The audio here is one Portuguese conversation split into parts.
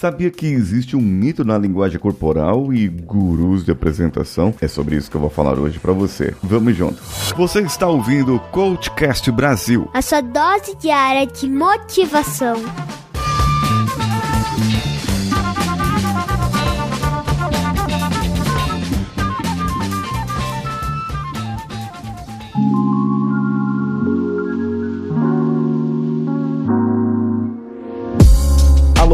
Sabia que existe um mito na linguagem corporal e gurus de apresentação? É sobre isso que eu vou falar hoje para você. Vamos junto. Você está ouvindo o Coachcast Brasil. A sua dose diária de motivação.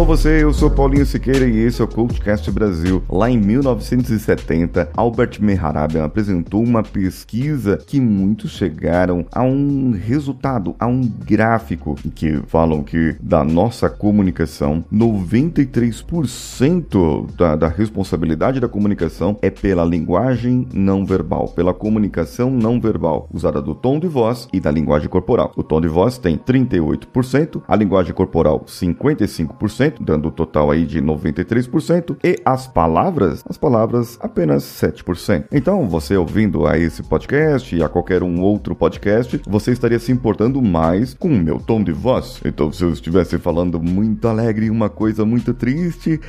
Você, eu sou Paulinho Siqueira e esse é o Coachcast Brasil. Lá em 1970, Albert Mehrabian apresentou uma pesquisa que muitos chegaram a um resultado, a um gráfico que falam que da nossa comunicação, 93% da, da responsabilidade da comunicação é pela linguagem não verbal, pela comunicação não verbal, usada do tom de voz e da linguagem corporal. O tom de voz tem 38%, a linguagem corporal 55%, dando o total aí de 93%, e as palavras, as palavras apenas 7%. Então, você ouvindo a esse podcast e a qualquer um outro podcast, você estaria se importando mais com o meu tom de voz. Então, se eu estivesse falando muito alegre, uma coisa muito triste,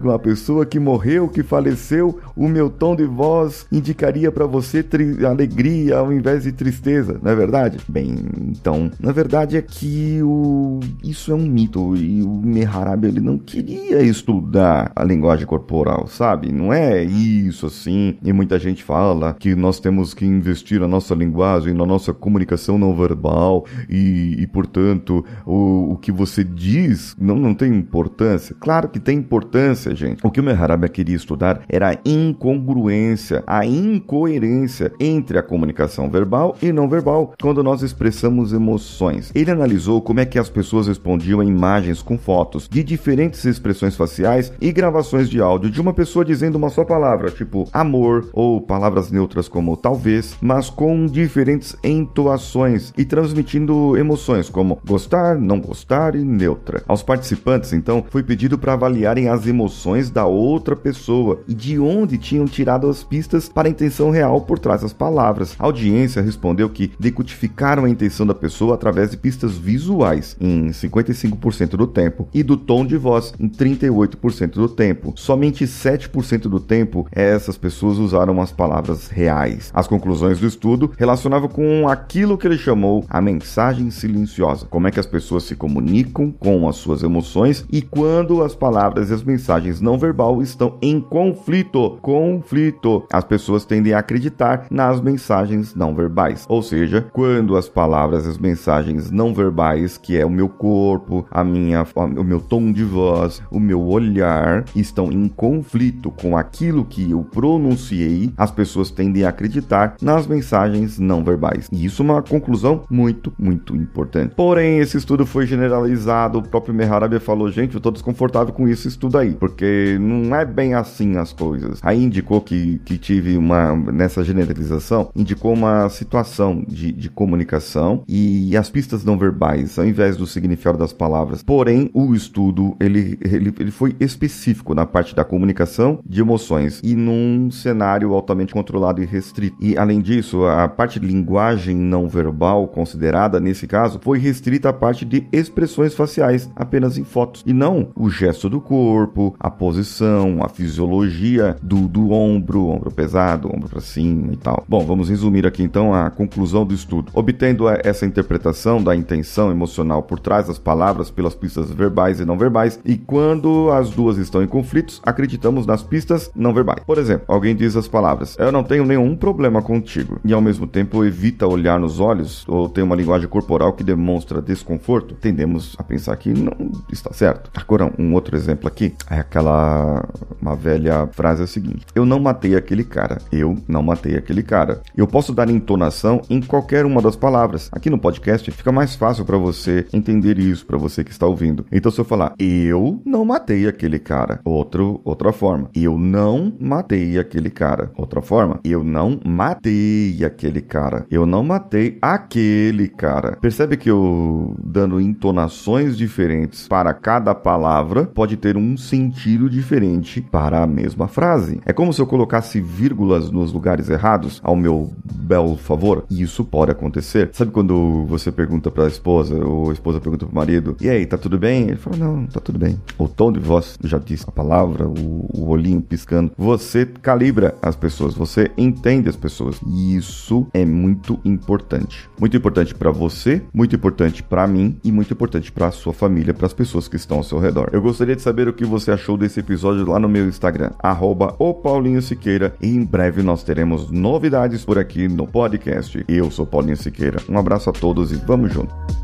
com a pessoa que morreu, que faleceu, o meu tom de voz indicaria para você alegria ao invés de tristeza, não é verdade? Bem, então, na verdade é que o... isso é um mito e o Meharab ele não queria estudar a linguagem corporal, sabe? Não é isso assim. E muita gente fala que nós temos que investir a nossa linguagem, na nossa comunicação não verbal e, e portanto, o, o que você diz não, não tem importância. Claro que tem importância, gente. O que o Meharabia queria estudar era a incongruência, a incoerência entre a comunicação verbal e não verbal quando nós expressamos emoções. Ele analisou como é que as pessoas respondiam a imagens com fotos de diferentes expressões faciais e gravações de áudio de uma pessoa dizendo uma só palavra, tipo amor ou palavras neutras como talvez, mas com diferentes entoações e transmitindo emoções como gostar, não gostar e neutra. Aos participantes, então, foi pedido para avaliarem as emoções da outra pessoa e de onde tinham tirado as pistas para a intenção real por trás das palavras. A audiência respondeu que decodificaram a intenção da pessoa através de pistas visuais em 55% do tempo e do tom de voz em 38% do tempo. Somente 7% do tempo essas pessoas usaram as palavras reais. As conclusões do estudo relacionavam com aquilo que ele chamou a mensagem silenciosa, como é que as pessoas se comunicam com as suas emoções e quando as palavras e as mensagens não verbal estão em conflito. Conflito. As pessoas tendem a acreditar nas mensagens não verbais, ou seja, quando as palavras e as mensagens não verbais, que é o meu corpo, a minha, o meu tom de voz, o meu olhar estão em conflito com aquilo que eu pronunciei, as pessoas tendem a acreditar nas mensagens não verbais. E isso é uma conclusão muito, muito importante. Porém, esse estudo foi generalizado, o próprio Meharabia falou, gente, eu tô desconfortável com isso estudo aí, porque não é bem assim as coisas. Aí indicou que, que tive uma, nessa generalização, indicou uma situação de, de comunicação e as pistas não verbais, ao invés do significado das palavras. Porém, o estudo, ele, ele, ele foi específico na parte da comunicação de emoções e num cenário altamente controlado e restrito. E além disso, a parte de linguagem não verbal considerada nesse caso foi restrita à parte de expressões faciais, apenas em fotos, e não o gesto do corpo, a posição, a fisiologia do, do ombro, ombro pesado, ombro para cima e tal. Bom, vamos resumir aqui então a conclusão do estudo. Obtendo essa interpretação da intenção emocional por trás das palavras pelas pistas verbais e não verbais, e quando as duas estão em conflitos, acreditamos nas pistas não verbais. Por exemplo, alguém diz as palavras: Eu não tenho nenhum problema contigo, e ao mesmo tempo evita olhar nos olhos ou tem uma linguagem corporal que demonstra desconforto, tendemos a pensar que não está certo. Agora, um outro exemplo aqui é aquela uma velha frase é a seguinte: Eu não matei aquele cara. Eu não matei aquele cara. Eu posso dar entonação em qualquer uma das palavras. Aqui no podcast fica mais fácil para você entender isso, para você que está ouvindo. Então, se eu falar eu não matei aquele cara, outro, outra forma. Eu não matei aquele cara. Outra forma. Eu não matei aquele cara. Eu não matei aquele cara. Percebe que eu dando entonações diferentes para cada palavra pode ter um sentido diferente para a mesma frase. É como se eu colocasse vírgulas nos lugares errados ao meu belo favor. E isso pode acontecer. Sabe quando você pergunta para a esposa ou a esposa pergunta para o marido: "E aí, tá tudo bem?" Ele fala: "Não, tá tudo bem." O tom de voz já disse a palavra, o, o olhinho piscando. Você calibra as pessoas, você entende as pessoas. E isso é muito importante. Muito importante para você, muito importante para mim e muito importante para sua família, para as pessoas que estão ao seu redor. Eu gostaria de saber o que você achou desse episódio lá no meu Instagram, arroba o Paulinho Siqueira. E em breve nós teremos novidades por aqui no podcast. Eu sou Paulinho Siqueira. Um abraço a todos e vamos junto.